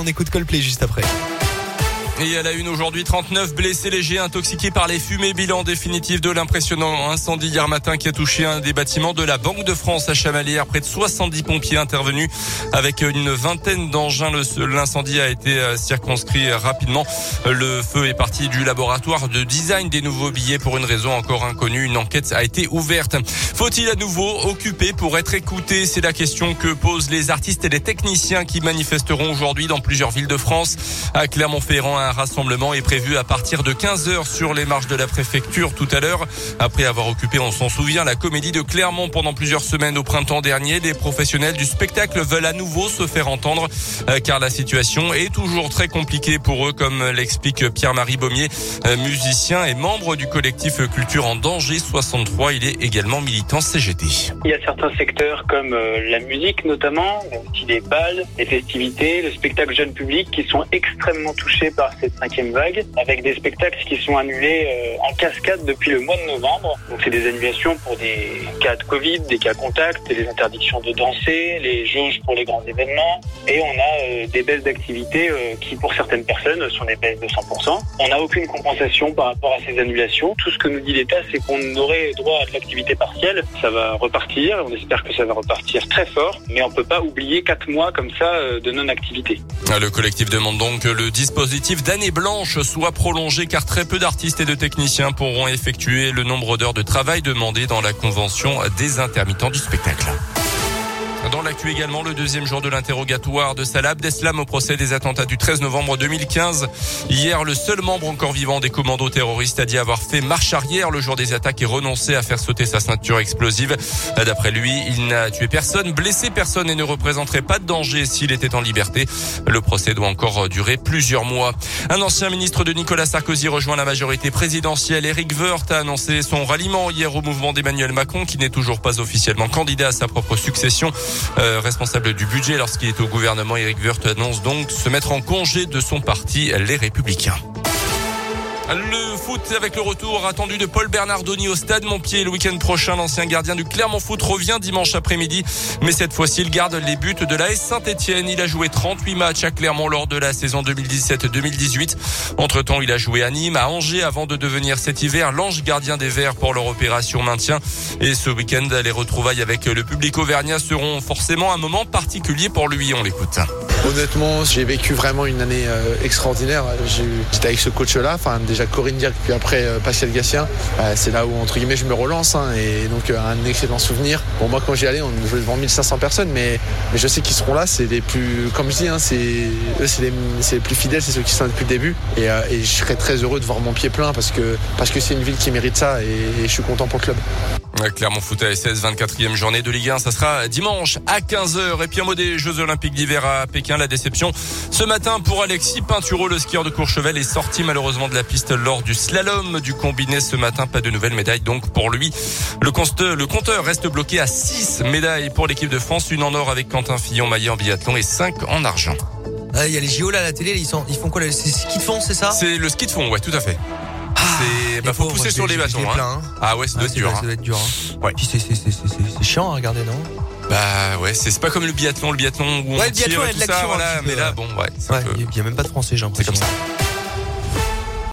On écoute Coldplay juste après. Et à la une aujourd'hui, 39 blessés légers intoxiqués par les fumées. Bilan définitif de l'impressionnant incendie hier matin qui a touché un des bâtiments de la Banque de France à Chamalières. Près de 70 pompiers intervenus avec une vingtaine d'engins. L'incendie a été euh, circonscrit rapidement. Le feu est parti du laboratoire de design des nouveaux billets pour une raison encore inconnue. Une enquête a été ouverte. Faut-il à nouveau occuper pour être écouté? C'est la question que posent les artistes et les techniciens qui manifesteront aujourd'hui dans plusieurs villes de France. À Clermont-Ferrand, un rassemblement est prévu à partir de 15 heures sur les marches de la préfecture tout à l'heure. Après avoir occupé, on s'en souvient, la comédie de Clermont pendant plusieurs semaines au printemps dernier, les professionnels du spectacle veulent à nouveau se faire entendre euh, car la situation est toujours très compliquée pour eux, comme l'explique Pierre-Marie Baumier, euh, musicien et membre du collectif Culture en danger 63. Il est également militant CGT. Il y a certains secteurs comme euh, la musique notamment, les balles, les festivités, le spectacle jeune public qui sont extrêmement touchés par cette cinquième vague, avec des spectacles qui sont annulés euh, en cascade depuis le mois de novembre. Donc c'est des annulations pour des cas de Covid, des cas contacts, les interdictions de danser, les jauges pour les grands événements, et on a euh, des baisses d'activité euh, qui pour certaines personnes sont des baisses de 100%. On n'a aucune compensation par rapport à ces annulations. Tout ce que nous dit l'État, c'est qu'on aurait droit à de l'activité partielle. Ça va repartir, on espère que ça va repartir très fort, mais on peut pas oublier quatre mois comme ça de non-activité. Le collectif demande donc le dispositif d'année blanche soit prolongée car très peu d'artistes et de techniciens pourront effectuer le nombre d'heures de travail demandé dans la convention des intermittents du spectacle. Dans l'actu également, le deuxième jour de l'interrogatoire de Salah Abdeslam au procès des attentats du 13 novembre 2015. Hier, le seul membre encore vivant des commandos terroristes a dit avoir fait marche arrière le jour des attaques et renoncé à faire sauter sa ceinture explosive. D'après lui, il n'a tué personne, blessé personne et ne représenterait pas de danger s'il était en liberté. Le procès doit encore durer plusieurs mois. Un ancien ministre de Nicolas Sarkozy rejoint la majorité présidentielle. Eric Woerth a annoncé son ralliement hier au mouvement d'Emmanuel Macron qui n'est toujours pas officiellement candidat à sa propre succession. Euh, responsable du budget lorsqu'il est au gouvernement. Eric Woerth annonce donc se mettre en congé de son parti, les Républicains. Le foot avec le retour attendu de Paul Bernardoni au stade Montpied le week-end prochain. L'ancien gardien du Clermont Foot revient dimanche après-midi. Mais cette fois-ci, il garde les buts de la S Saint-Etienne. Il a joué 38 matchs à Clermont lors de la saison 2017-2018. Entre-temps, il a joué à Nîmes, à Angers avant de devenir cet hiver l'ange gardien des Verts pour leur opération maintien. Et ce week-end, les retrouvailles avec le public auvergnat seront forcément un moment particulier pour lui. On l'écoute. Honnêtement, j'ai vécu vraiment une année euh, extraordinaire. J'étais avec ce coach-là, enfin déjà Corinne Dirk, puis après euh, Pascal Gassien. Euh, c'est là où entre guillemets je me relance hein, et donc un excellent souvenir. Bon moi quand j'y allais, on jouait devant 1500 personnes, mais, je sais qu'ils seront là. C'est les plus, comme je dis, hein, c'est c'est les, plus fidèles, c'est ceux qui sont là depuis le début. Et, je serais très heureux de voir mon pied plein parce que parce que c'est une ville qui mérite ça et, et je suis content pour le club. Clermont Foot à SS, 24e journée de Ligue 1. Ça sera dimanche à 15h. Et puis un mot des Jeux Olympiques d'hiver à Pékin. La déception ce matin pour Alexis Pinturo, le skieur de Courchevel, est sorti malheureusement de la piste lors du slalom du combiné ce matin. Pas de nouvelles médailles donc pour lui. Le, le compteur reste bloqué à 6 médailles pour l'équipe de France. Une en or avec Quentin Fillon, maillé en biathlon et 5 en argent. Ah, il y a les JO là à la télé, ils, sont, ils font quoi C'est ski de fond, c'est ça? C'est le ski de fond, ouais, tout à fait. C'est, bah, faut pousser sur les bâtons. Hein. hein. Ah ouais, ça doit être dur. Ça doit être dur. Hein. Ouais. Puis c'est chiant à regarder, non? Bah ouais, c'est pas comme le biathlon, le biathlon où ouais, on le biathlon, tire de tout ça, voilà, mais là, bon, ouais. Il ouais, y a même pas de français, j'ai l'impression. C'est comme ça.